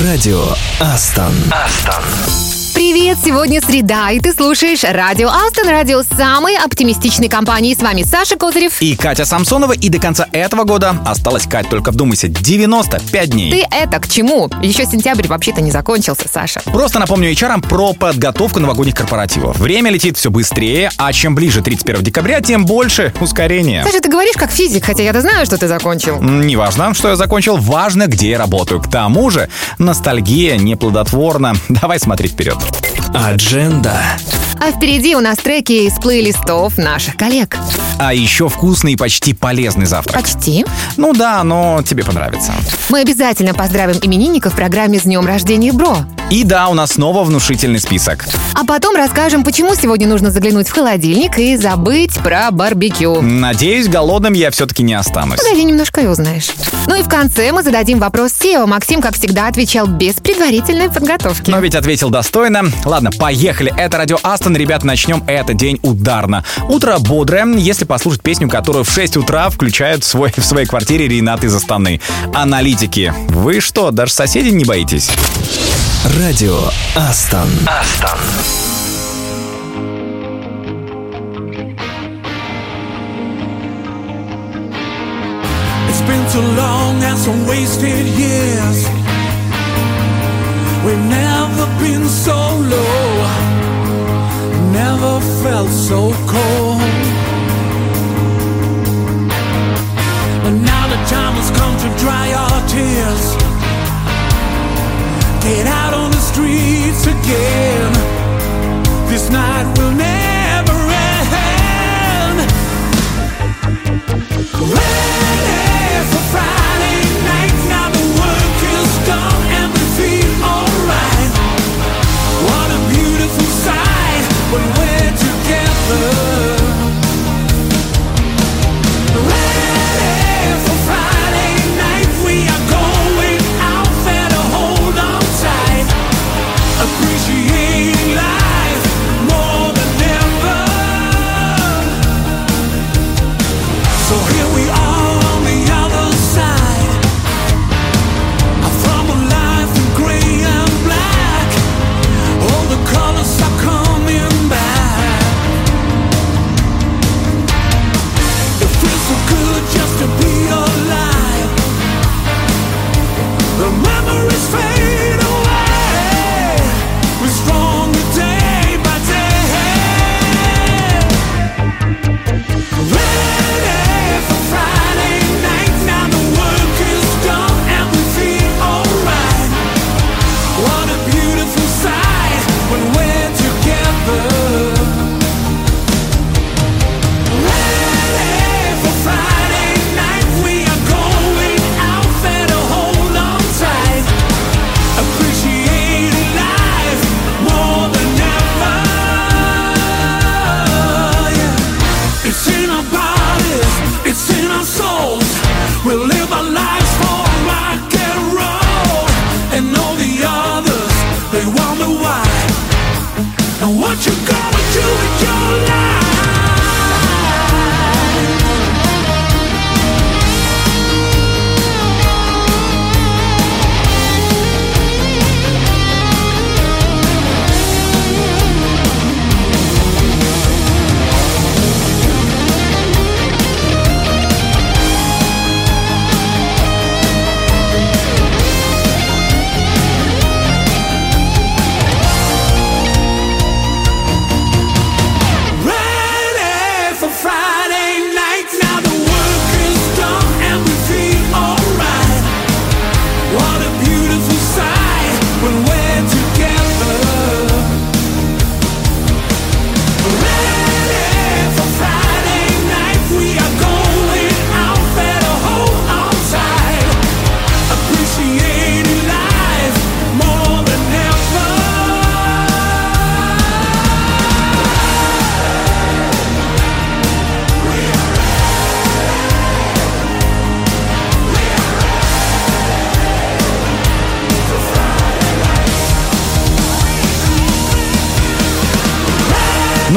Радио Астон. Астон. Привет, сегодня среда, и ты слушаешь Радио Астон, радио самой оптимистичной компании. С вами Саша Козырев. И Катя Самсонова. И до конца этого года осталось, Кать, только вдумайся, 95 дней. Ты это к чему? Еще сентябрь вообще-то не закончился, Саша. Просто напомню HR про подготовку новогодних корпоративов. Время летит все быстрее, а чем ближе 31 декабря, тем больше ускорения. Саша, ты говоришь как физик, хотя я-то знаю, что ты закончил. Неважно, что я закончил, важно, где я работаю. К тому же, ностальгия неплодотворна. Давай смотреть вперед. Адженда. А впереди у нас треки из плейлистов наших коллег. А еще вкусный и почти полезный завтрак. Почти. Ну да, но тебе понравится. Мы обязательно поздравим именинников в программе «С днем рождения, бро». И да, у нас снова внушительный список. А потом расскажем, почему сегодня нужно заглянуть в холодильник и забыть про барбекю. Надеюсь, голодным я все-таки не останусь. Подожди немножко и узнаешь. Ну и в конце мы зададим вопрос SEO. Максим, как всегда, отвечал без предварительной подготовки. Но ведь ответил достойно. Ладно, поехали. Это Радио Астон. Ребят, начнем этот день ударно. Утро бодрое, если послушать песню, которую в 6 утра включают в, свой, в своей квартире Ренат из Астаны. Аналитики. Вы что, даже соседей не боитесь? Радио Астон. Астон. It's been too long and some wasted years. We've never been so low, never felt so cold. But now the time has come to dry our tears. Get out on the streets again. This night will never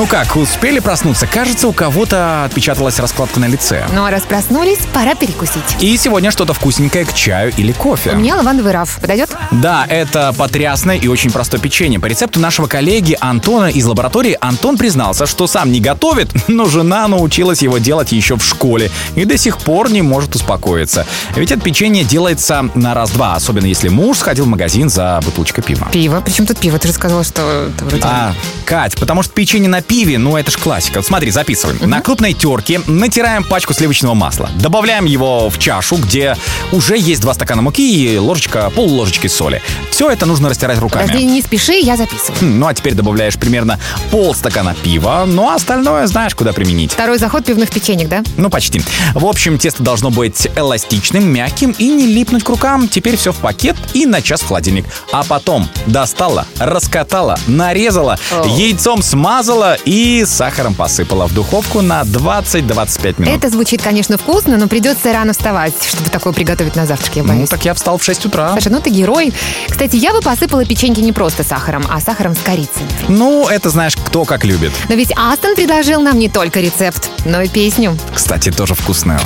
Ну как, успели проснуться? Кажется, у кого-то отпечаталась раскладка на лице. Ну а раз проснулись, пора перекусить. И сегодня что-то вкусненькое к чаю или кофе. У меня лавандовый раф. Подойдет? Да, это потрясное и очень простое печенье. По рецепту нашего коллеги Антона из лаборатории Антон признался, что сам не готовит, но жена научилась его делать еще в школе и до сих пор не может успокоиться. Ведь это печенье делается на раз-два, особенно если муж сходил в магазин за бутылочкой пива. Пиво. Причем тут пиво? Ты же сказала, что это вроде... А, Кать, потому что печенье на пиве, ну это ж классика. Вот смотри, записываем. На крупной терке натираем пачку сливочного масла. Добавляем его в чашу, где уже есть два стакана муки и ложечка, пол ложечки соли. Все это нужно растирать руками. Подожди, не спеши, я записываю. Хм, Ну а теперь добавляешь примерно полстакана пива, ну а остальное знаешь, куда применить. Второй заход пивных печенек, да? Ну, почти. В общем, тесто должно быть эластичным, мягким и не липнуть к рукам. Теперь все в пакет и на час в холодильник. А потом достала, раскатала, нарезала, яйцом смазала и сахаром посыпала в духовку на 20-25 минут. Это звучит, конечно, вкусно, но придется рано вставать, чтобы такое приготовить на завтрак, я Ну, боюсь. так я встал в 6 утра. Саша, ну ты герой. Кстати, я бы посыпала печеньки не просто сахаром, а сахаром с корицей. Ну, это знаешь, кто как любит. Но ведь Астон предложил нам не только рецепт, но и песню. Кстати, тоже вкусное.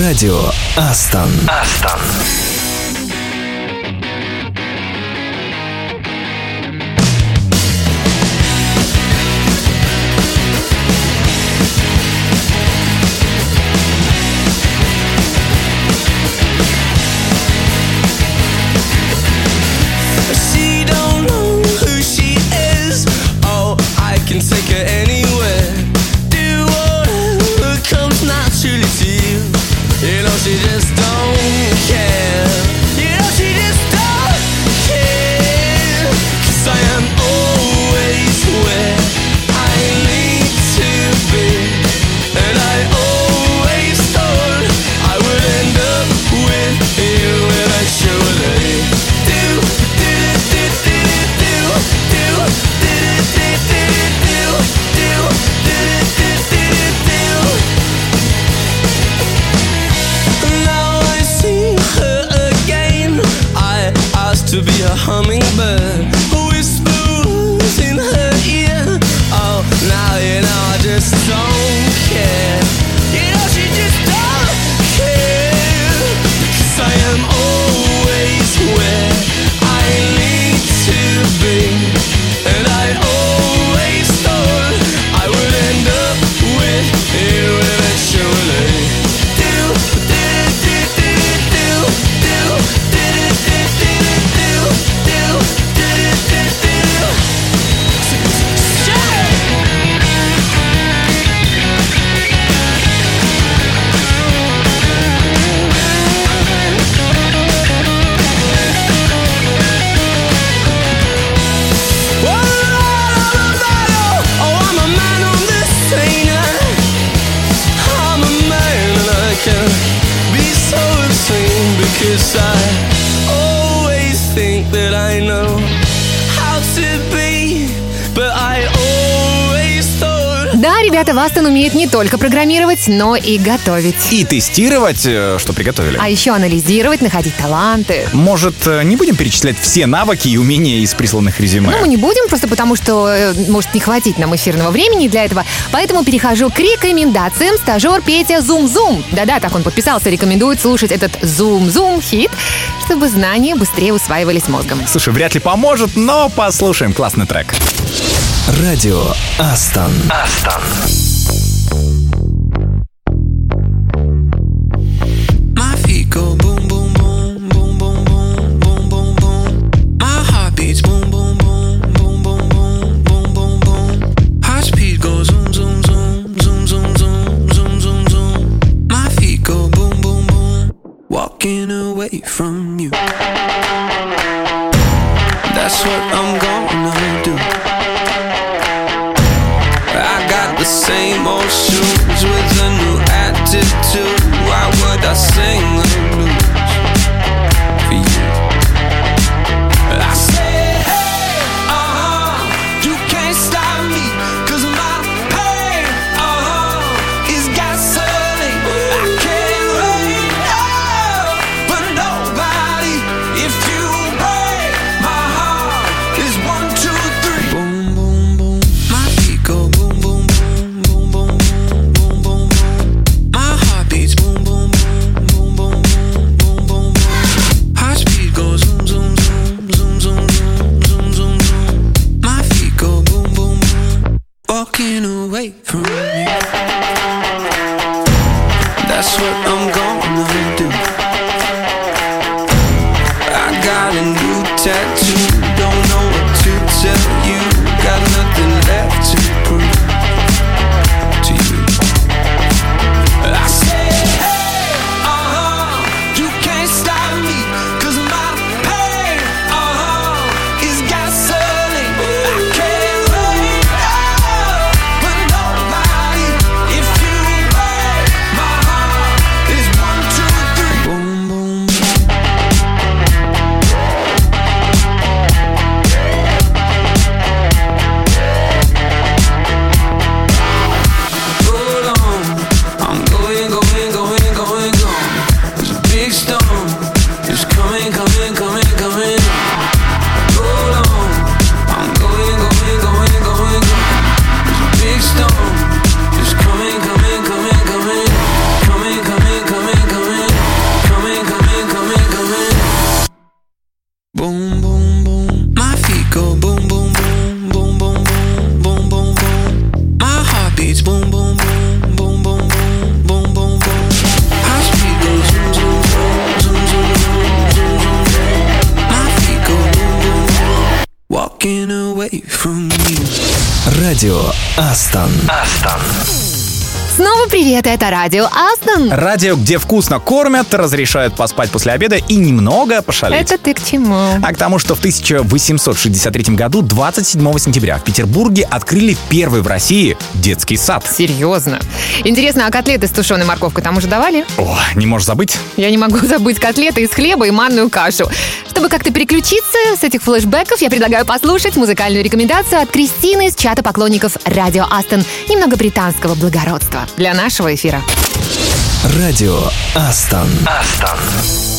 Радио Астон. Астон. Астон умеют не только программировать, но и готовить. И тестировать, э, что приготовили. А еще анализировать, находить таланты. Может, э, не будем перечислять все навыки и умения из присланных резюме? Ну, мы не будем, просто потому что э, может не хватить нам эфирного времени для этого. Поэтому перехожу к рекомендациям. Стажер Петя Зум-Зум. Да-да, так он подписался, рекомендует слушать этот Зум-Зум хит, чтобы знания быстрее усваивались мозгом. Слушай, вряд ли поможет, но послушаем классный трек. Радио Астон. Астон. Amsterdam. Снова привет, это радио Астон. Радио, где вкусно кормят, разрешают поспать после обеда и немного пошалить. Это ты к чему? А к тому, что в 1863 году, 27 сентября, в Петербурге открыли первый в России детский сад. Серьезно. Интересно, а котлеты с тушеной морковкой там уже давали? О, не можешь забыть? Я не могу забыть котлеты из хлеба и манную кашу. Чтобы как-то переключиться с этих флешбеков, я предлагаю послушать музыкальную рекомендацию от Кристины из чата поклонников Радио Астон. Немного британского благородства для нашего эфира. Радио Астон. Астон.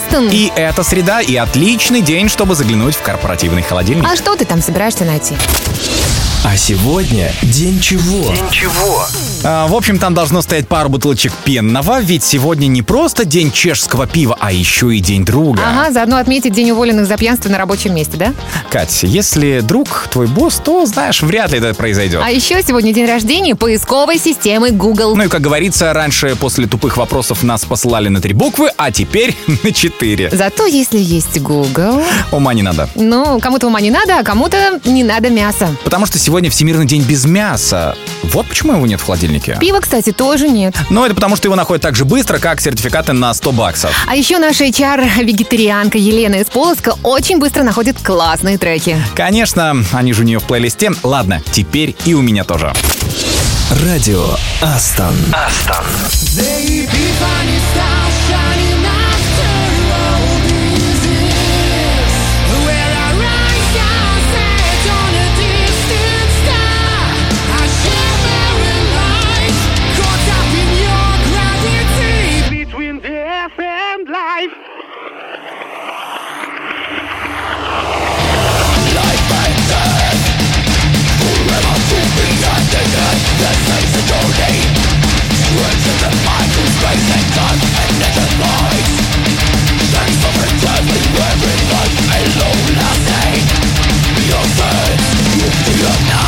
Астон. И это среда, и отличный день, чтобы заглянуть в корпоративный холодильник. А что ты там собираешься найти? А сегодня день чего? А, в общем, там должно стоять пару бутылочек пенного, ведь сегодня не просто день чешского пива, а еще и день друга. Ага, заодно отметить день уволенных за пьянство на рабочем месте, да? Кать, если друг твой босс, то, знаешь, вряд ли это произойдет. А еще сегодня день рождения поисковой системы Google. Ну и, как говорится, раньше после тупых вопросов нас посылали на три буквы, а теперь на четыре. Зато если есть Google, Ума не надо. ну, кому-то ума не надо, а кому-то не надо мяса. Потому что сегодня Всемирный день без мяса. Вот почему его нет в холодильнике. Пива, кстати, тоже нет. Но это потому, что его находят так же быстро, как сертификаты на 100 баксов. А еще наша HR-вегетарианка Елена из Полоцка очень быстро находит классные треки. Конечно, они же у нее в плейлисте. Ладно, теперь и у меня тоже. Радио Астон. Астон. You're not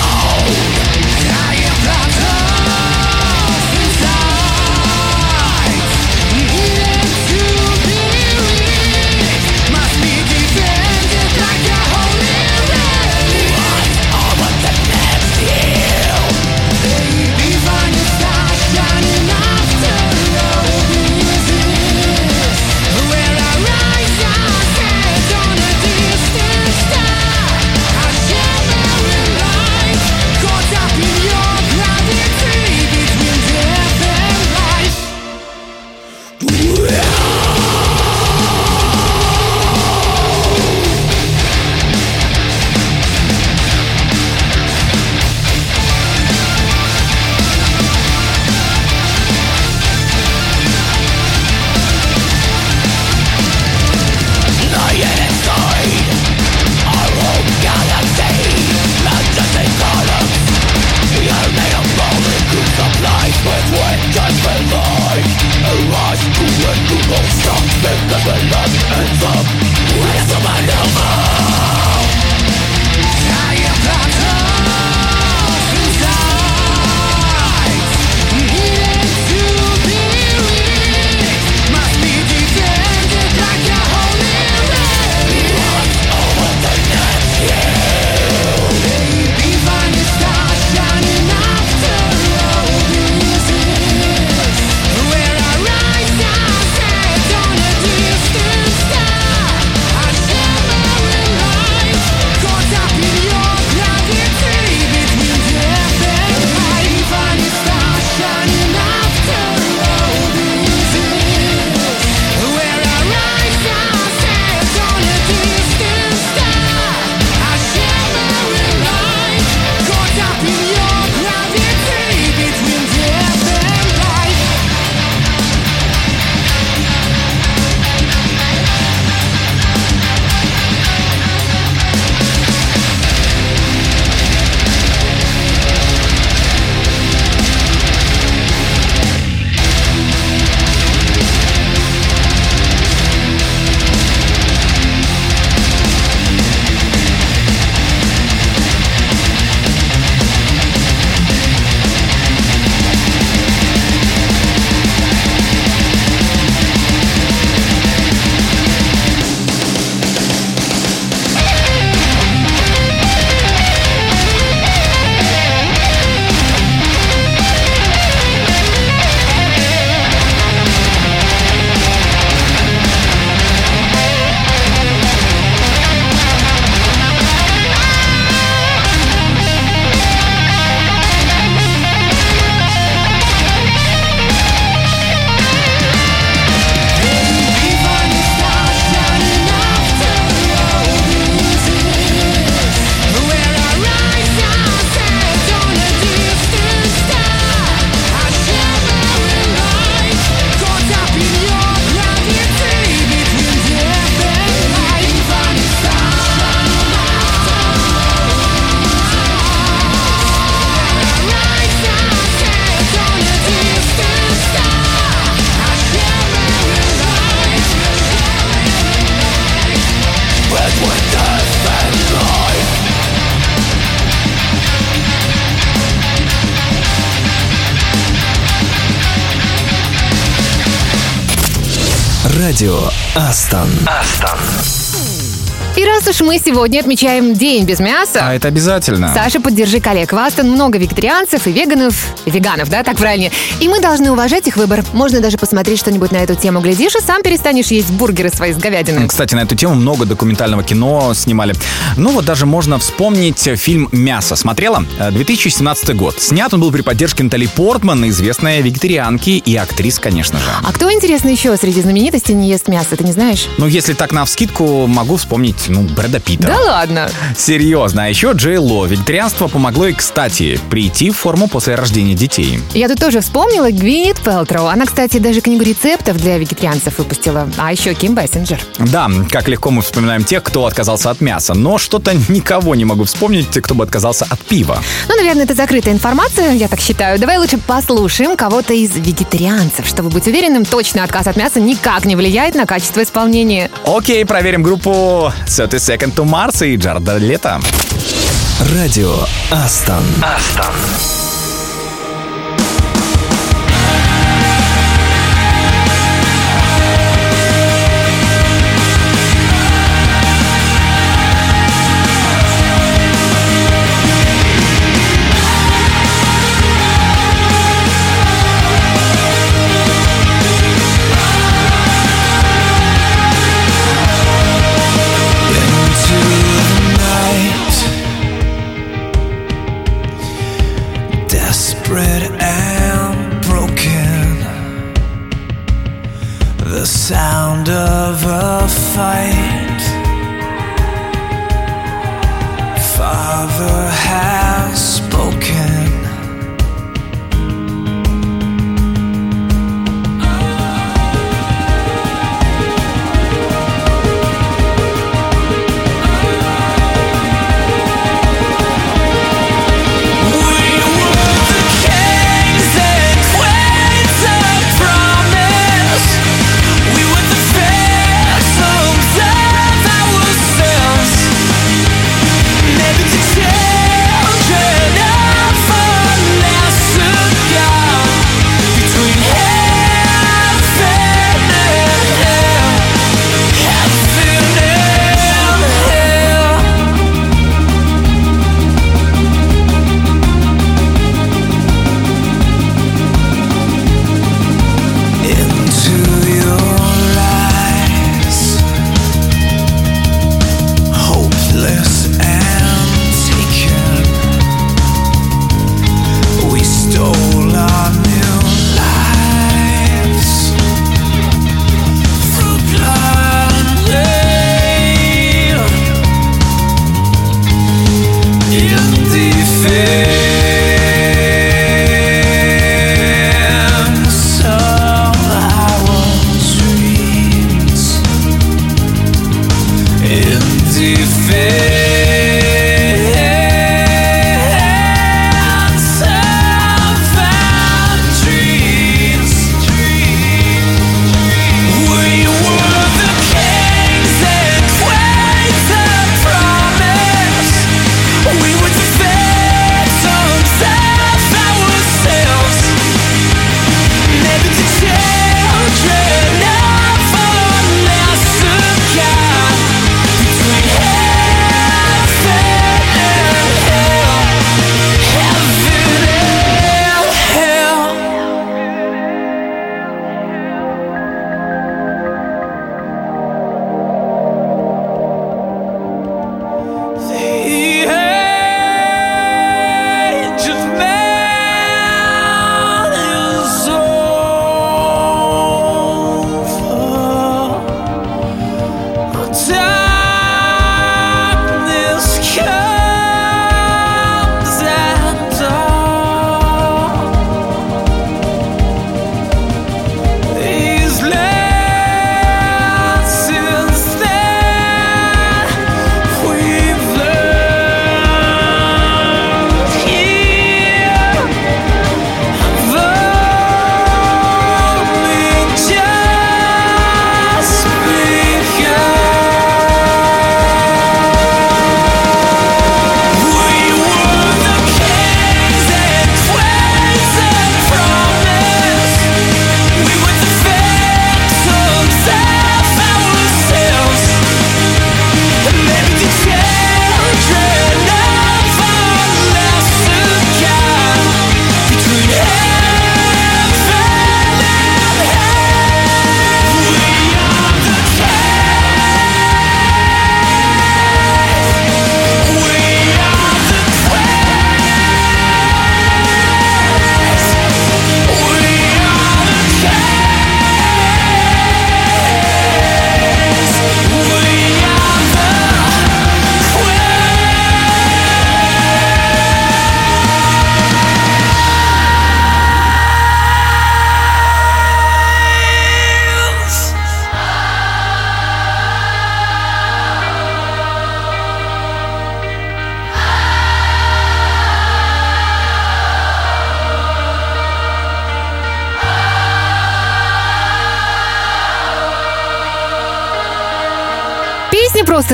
Астон. Астон. Раз уж мы сегодня отмечаем День без мяса, А это обязательно. Саша, поддержи коллег. В Астон много вегетарианцев и веганов, веганов, да, так правильнее. И мы должны уважать их выбор. Можно даже посмотреть что-нибудь на эту тему. Глядишь, и сам перестанешь есть бургеры свои с говядиной. Кстати, на эту тему много документального кино снимали. Ну вот даже можно вспомнить фильм «Мясо». Смотрела? Э, 2017 год. Снят он был при поддержке Натали Портман, известной вегетарианки и актрис, конечно же. А кто, интересно, еще среди знаменитостей не ест мясо, ты не знаешь? Ну, если так на вскидку, могу вспомнить, ну, Брэда Питта. Да ладно. Серьезно. А еще Джей Ло. Вегетарианство помогло и, кстати, прийти в форму после рождения детей. Я тут тоже вспомнила Гвинет Пелтроу. Она, кстати, даже книгу рецептов для вегетарианцев выпустила. А еще Ким Бессинджер. Да, как легко мы вспоминаем тех, кто отказался от мяса. Но что-то никого не могу вспомнить, кто бы отказался от пива. Ну, наверное, это закрытая информация, я так считаю. Давай лучше послушаем кого-то из вегетарианцев, чтобы быть уверенным, точно отказ от мяса никак не влияет на качество исполнения. Окей, проверим группу 30 Second to Mars и Джарда Лето. Радио Астон. Астон.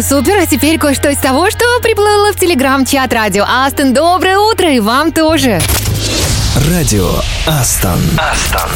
Супер, а теперь кое-что из того, что приплыло в телеграм-чат радио Астон. Доброе утро и вам тоже. Радио Астон. Астон.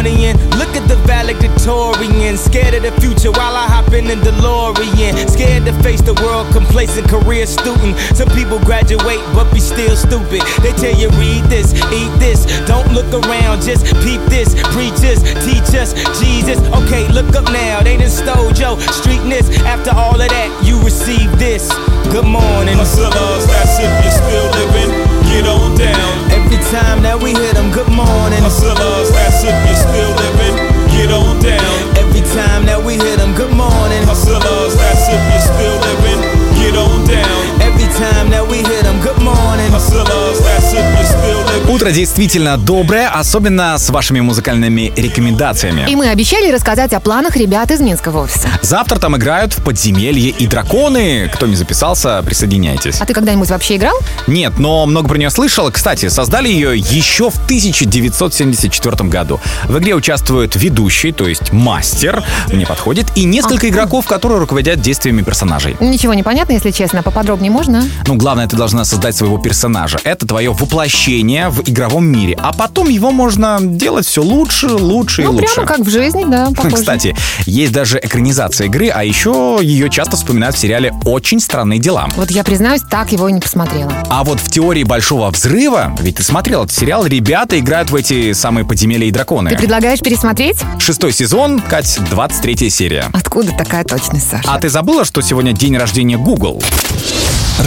Look at the valedictorian. Scared of the future while I hop in the DeLorean. Scared to face the world, complacent career student. Some people graduate but be still stupid. They tell you read this, eat this, don't look around, just peep this. Preach us, teach us, Jesus. Okay, look up now, they done stole your streetness. After all of that, you receive this. Good morning. Hustlers, that's if you're still living, get on down. Every time that we hit them, good morning. Hustlers, that's if you're still living, get on down. Every time that we hit them, good morning. Hustlers, that's if you're still living, get on down. Every time that we hit them, good morning. Hustlers, that's if you're still living. Утро действительно доброе, особенно с вашими музыкальными рекомендациями. И мы обещали рассказать о планах ребят из Минского офиса. Завтра там играют в подземелье и драконы. Кто не записался, присоединяйтесь. А ты когда-нибудь вообще играл? Нет, но много про нее слышал. Кстати, создали ее еще в 1974 году. В игре участвуют ведущий, то есть мастер, мне подходит, и несколько игроков, которые руководят действиями персонажей. Ничего не понятно, если честно. Поподробнее можно? Ну, главное, ты должна создать своего персонажа. Это твое воплощение в игровом мире. А потом его можно делать все лучше, лучше и Ну, лучше. прямо как в жизни, да, похоже. Кстати, есть даже экранизация игры, а еще ее часто вспоминают в сериале «Очень странные дела». Вот я признаюсь, так его и не посмотрела. А вот в теории Большого Взрыва, ведь ты смотрел этот сериал, ребята играют в эти самые подземелья и драконы. Ты предлагаешь пересмотреть? Шестой сезон, Кать, 23 серия. Откуда такая точность, Саша? А ты забыла, что сегодня день рождения Google?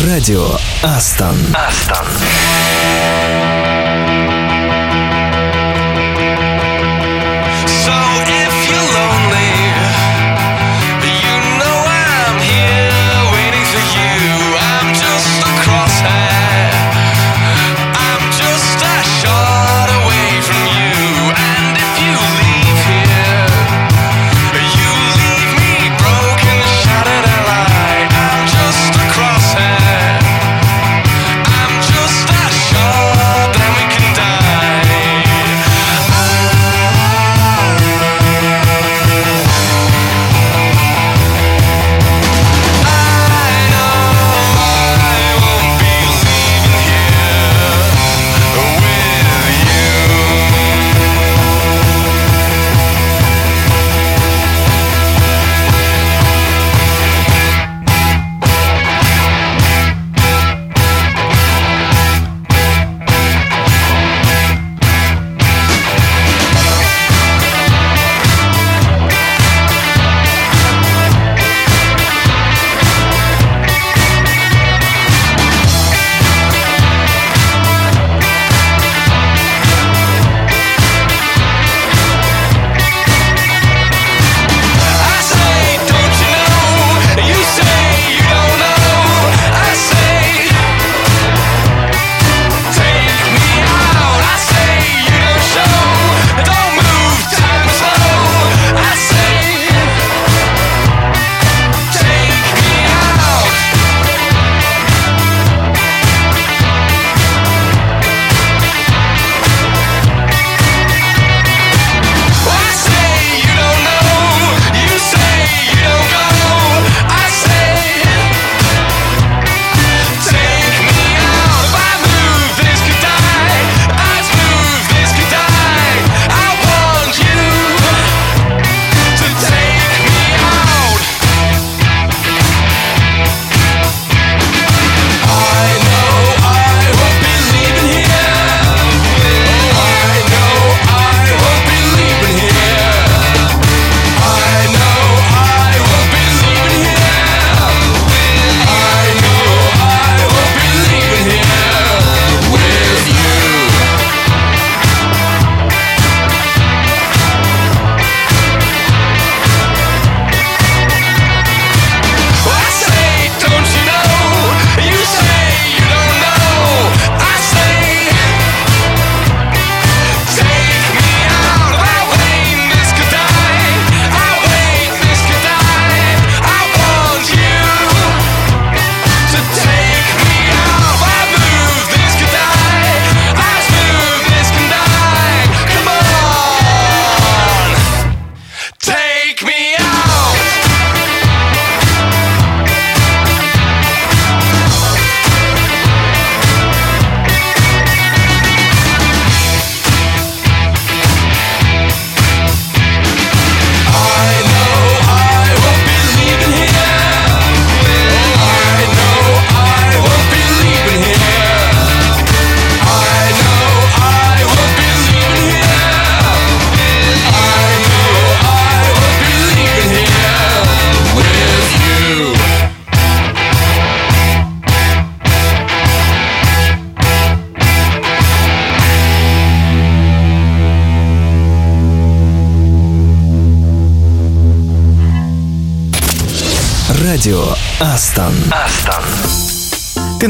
Радио Астон. Астон.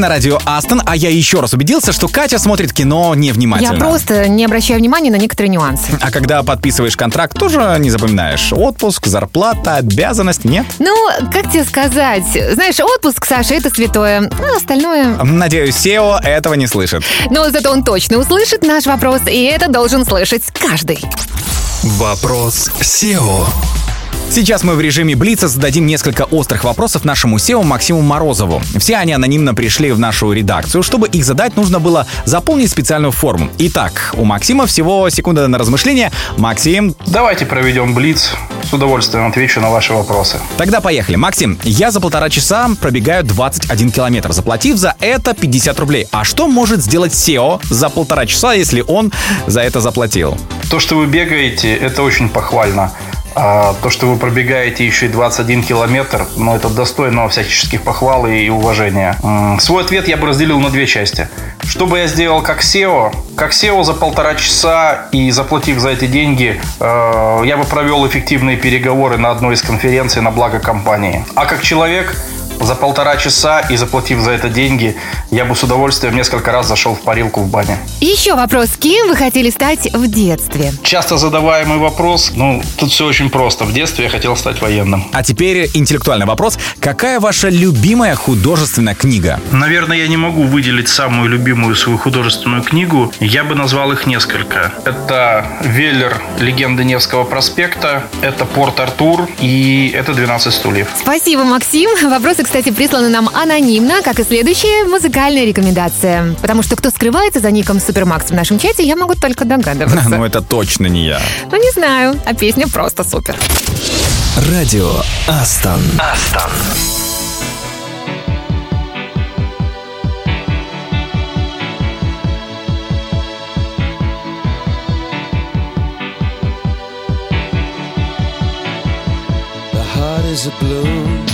На радио Астон, а я еще раз убедился, что Катя смотрит кино невнимательно. Я просто не обращаю внимания на некоторые нюансы. А когда подписываешь контракт, тоже не запоминаешь. Отпуск, зарплата, обязанность, нет? Ну, как тебе сказать? Знаешь, отпуск, Саша, это святое. А остальное... Надеюсь, SEO этого не слышит. Но зато он точно услышит наш вопрос, и это должен слышать каждый. Вопрос SEO. Сейчас мы в режиме Блица зададим несколько острых вопросов нашему SEO Максиму Морозову. Все они анонимно пришли в нашу редакцию. Чтобы их задать, нужно было заполнить специальную форму. Итак, у Максима всего секунда на размышление. Максим, Давайте проведем блиц. С удовольствием отвечу на ваши вопросы. тогда поехали. Максим, я за полтора часа пробегаю 21 километр, заплатив за это 50 рублей. А что может сделать SEO за полтора часа, если он за это заплатил? То, что вы бегаете, это очень похвально. А то, что вы пробегаете еще и 21 километр, ну, это достойно всяческих похвал и уважения. Свой ответ я бы разделил на две части. Что бы я сделал как SEO? Как SEO за полтора часа и заплатив за эти деньги, э, я бы провел эффективные переговоры на одной из конференций на благо компании. А как человек, за полтора часа и заплатив за это деньги, я бы с удовольствием несколько раз зашел в парилку в бане. Еще вопрос. Кем вы хотели стать в детстве? Часто задаваемый вопрос, ну, тут все очень просто. В детстве я хотел стать военным. А теперь интеллектуальный вопрос. Какая ваша любимая художественная книга? Наверное, я не могу выделить самую любимую свою художественную книгу. Я бы назвал их несколько. Это «Веллер. Легенды Невского проспекта», это «Порт Артур» и это «12 стульев». Спасибо, Максим. Вопросы, кстати, присланы нам анонимно, как и следующая музыкальная рекомендация. Потому что кто скрывается за ником Супермакс в нашем чате, я могу только догадываться. Ну, это точно не я. Ну, не знаю, а песня просто супер. Радио Астон. Астон. Is a balloon,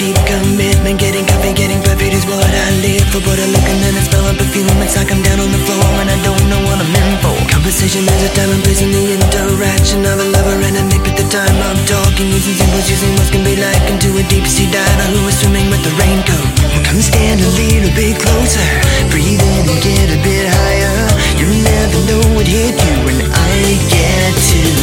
deep commitment Getting coffee, getting perfect is what I live for. But I look and then I smell a perfume It's like I'm down on the floor and I don't know what I'm in for. Conversation has a time and place in the interaction of a lover and a mate At the time of talking. Using symbols, using what can be like Into a deep sea diver who is swimming with the raincoat? Come stand a little bit closer. Breathe in and get a bit higher. You'll never know what hit you when I get to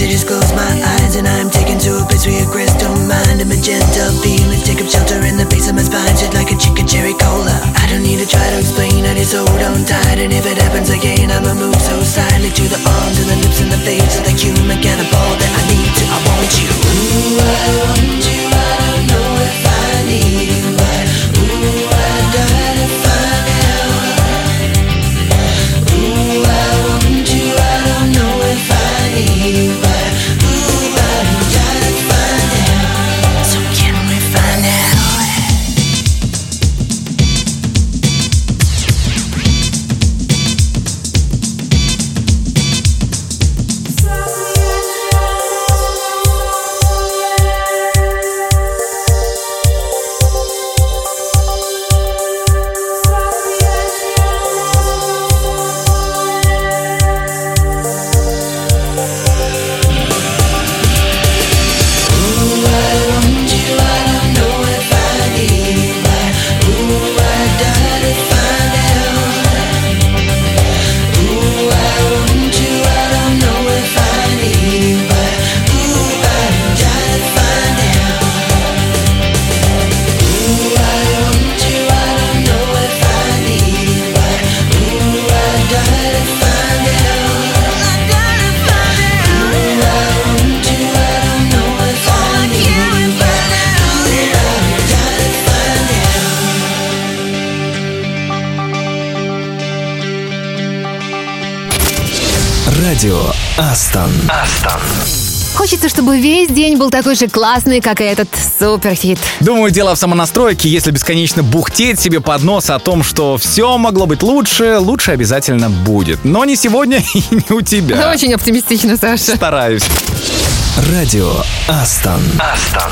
I just close my eyes And I'm taken to a place where your crystal mind And magenta feelings take up shelter in the base of my spine Shit like a chicken cherry cola. I don't need to try to explain, I just hold on tight And if it happens again, I'ma move so silently To the arms and the lips and the face of the human cannibal That I need to, I want you. Ooh, I want чтобы весь день был такой же классный, как и этот суперхит. Думаю, дело в самонастройке. Если бесконечно бухтеть себе под нос о том, что все могло быть лучше, лучше обязательно будет. Но не сегодня и не у тебя. Очень оптимистично, Саша. Стараюсь. Радио Астон. Астон.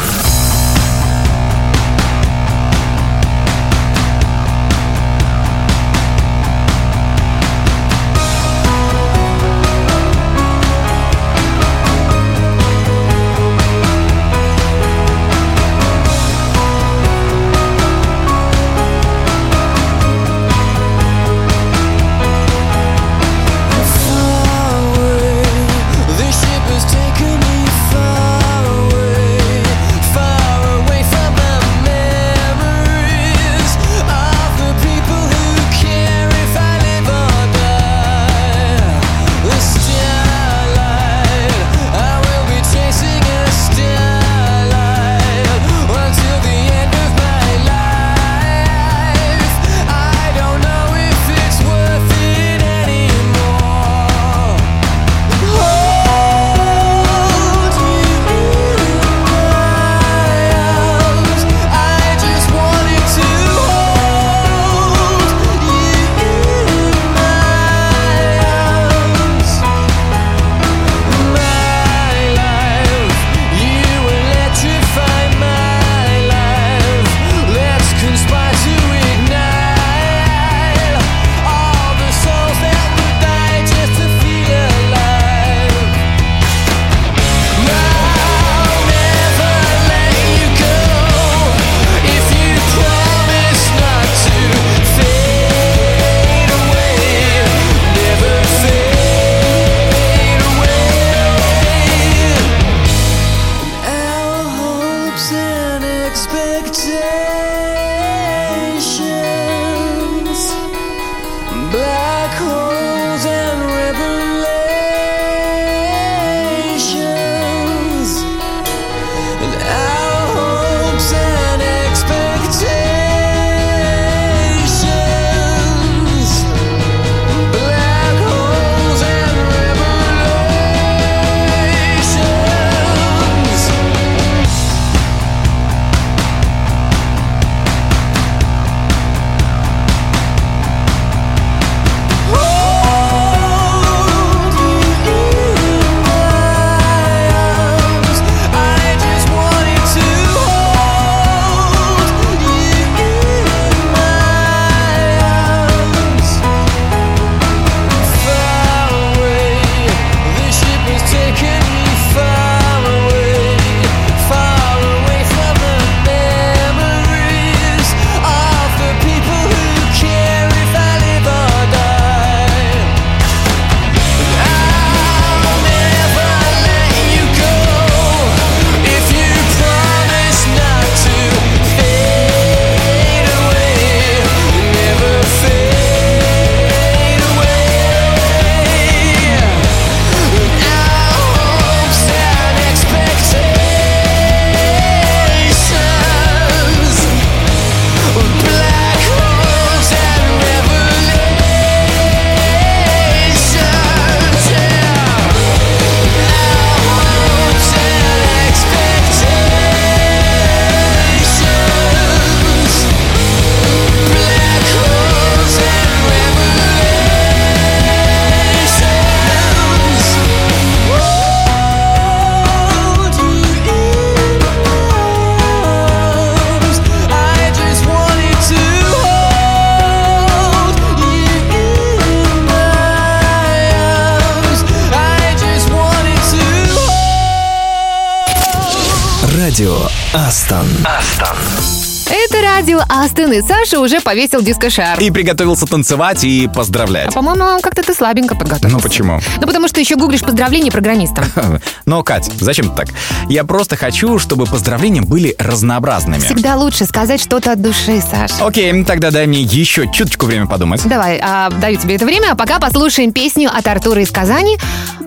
Радио Астон, и Саша уже повесил дискошар. И приготовился танцевать и поздравлять. А, по-моему, как-то ты слабенько подготовился. Ну почему? Ну, потому что еще гуглишь поздравления программистам. Но, Кать, зачем ты так? Я просто хочу, чтобы поздравления были разнообразными. Всегда лучше сказать что-то от души, Саш. Окей, тогда дай мне еще чуточку время подумать. Давай, а, даю тебе это время, а пока послушаем песню от Артура из Казани.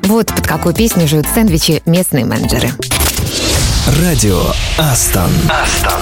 Вот под какую песню жуют сэндвичи местные менеджеры. Радио Астон. Астон.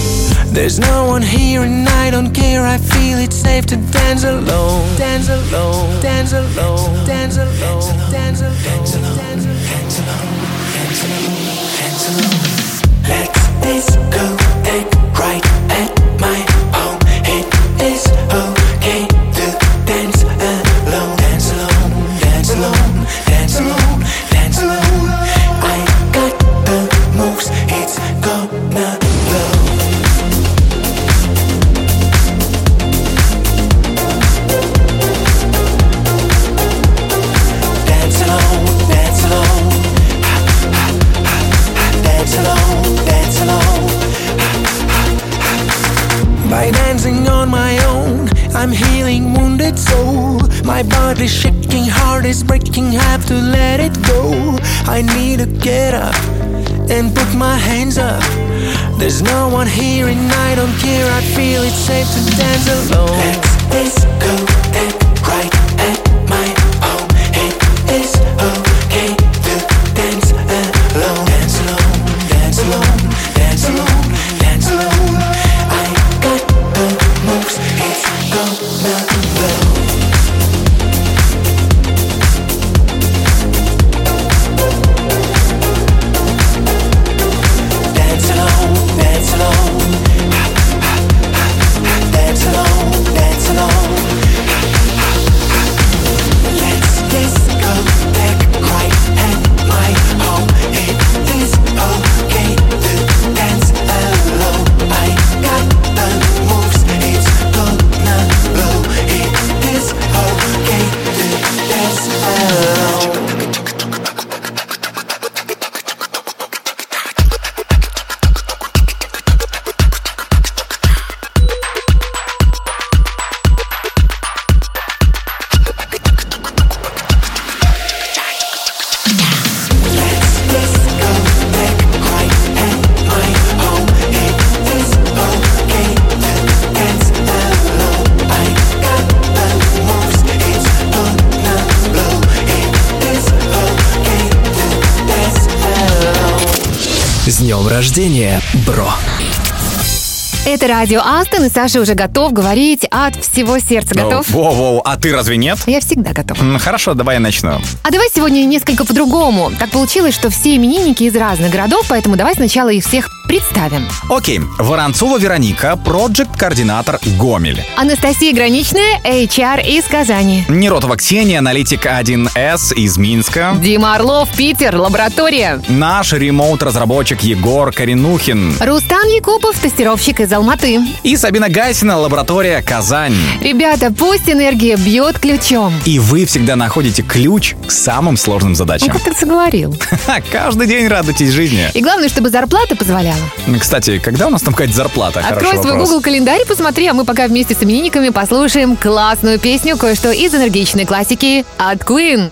There's no one here and I don't care. I feel it's safe to dance alone. Dance alone. Dance alone. Dance alone. Dance alone. Dance alone. Dance alone. Dance alone. Dance alone. Let this go get up and put my hands up. There's no one here and I don't care. I feel it's safe to dance alone. Let this go Это радио Астон, и Саша уже готов говорить от всего сердца. Готов? Воу-воу, а ты разве нет? Я всегда готов. Хорошо, давай я начну. А давай сегодня несколько по-другому. Так получилось, что все именинники из разных городов, поэтому давай сначала их всех представим. Окей, Воронцова Вероника, проект-координатор Гомель. Анастасия Граничная, HR из Казани. Неротова Ксения, аналитик 1С из Минска. Дима Орлов, Питер, лаборатория. Наш ремоут-разработчик Егор Коренухин. Рустам Якупов, тестировщик из Алматы. И Сабина Гайсина, лаборатория Казань. Ребята, пусть энергия бьет ключом. И вы всегда находите ключ к самым сложным Ну, задачам. как ты заговорил. Каждый день радуйтесь жизни. И главное, чтобы зарплата позволяла. Кстати, когда у нас там какая-то зарплата? Открой Хороший свой вопрос. Google календарь, посмотри, а мы пока вместе с именинниками послушаем классную песню, кое-что из энергичной классики от Queen.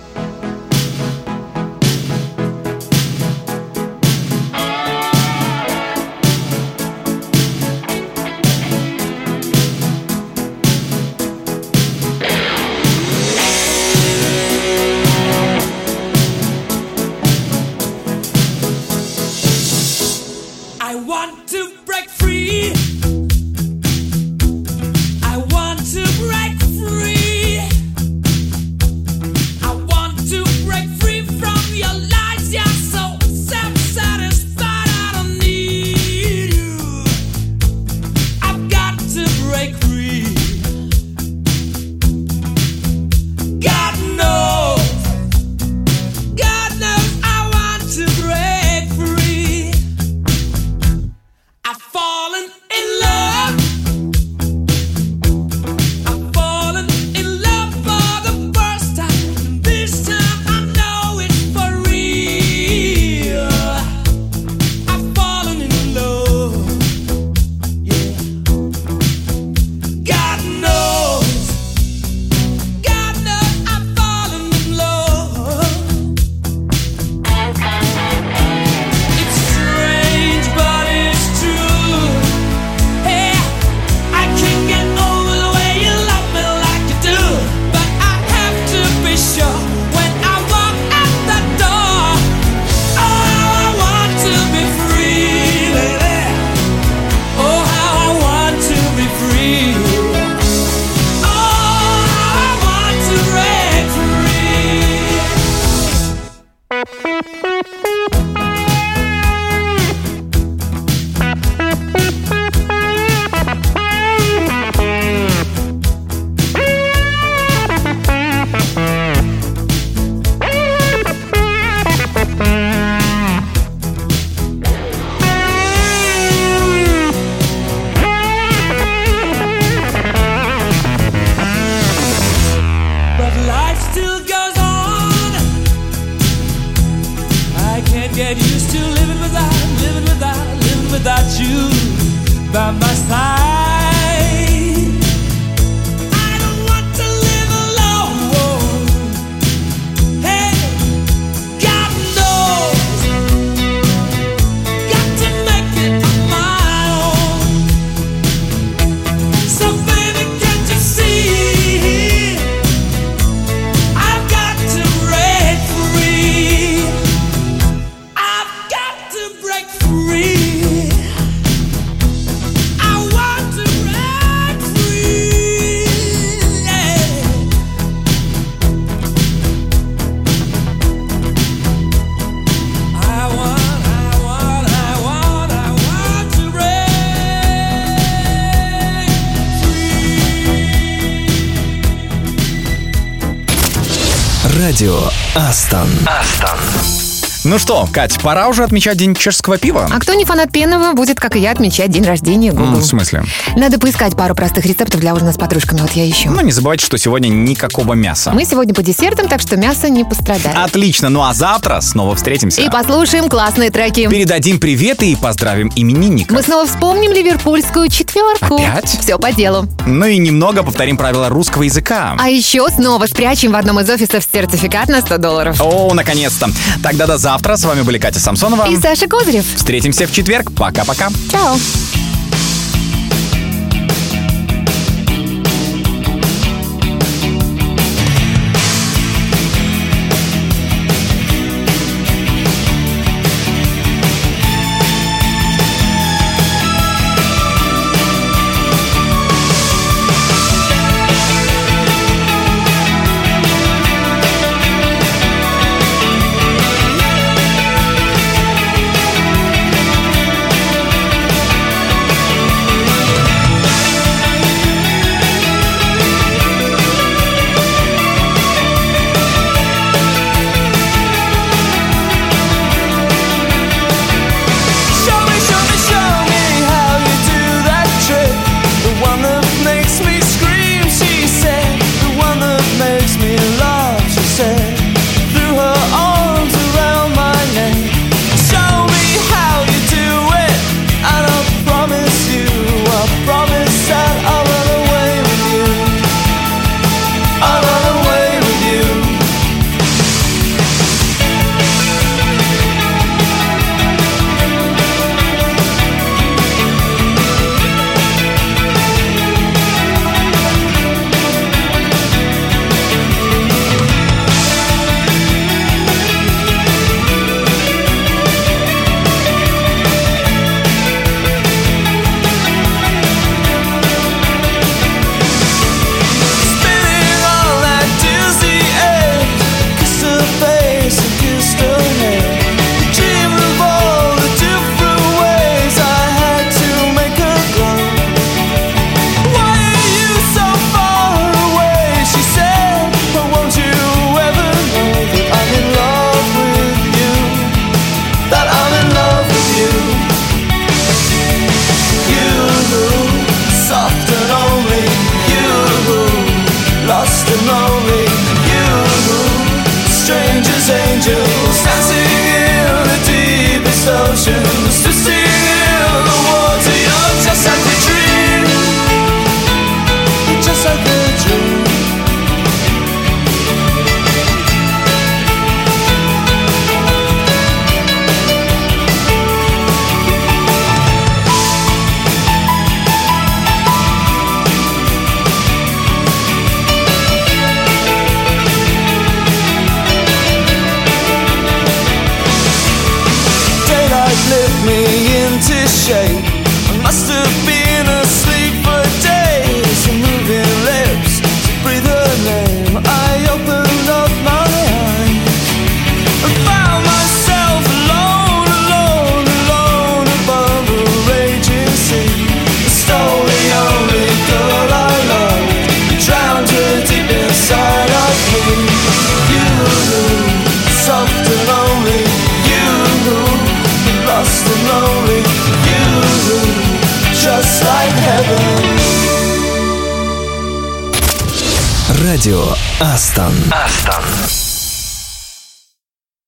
Ну что, Кать, пора уже отмечать День чешского пива. А кто не фанат пенного, будет, как и я, отмечать день рождения Google. М, в смысле? Надо поискать пару простых рецептов для ужина с подружками, вот я ищу. Ну, не забывайте, что сегодня никакого мяса. Мы сегодня по десертам, так что мясо не пострадает. Отлично, ну а завтра снова встретимся. И послушаем классные треки. Передадим привет и поздравим именинника. Мы снова вспомним ливерпульскую четверку. Опять? Все по делу. Ну и немного повторим правила русского языка. А еще снова спрячем в одном из офисов сертификат на 100 долларов. О, наконец-то. Тогда до завтра завтра. С вами были Катя Самсонова. И Саша Козырев. Встретимся в четверг. Пока-пока. Чао.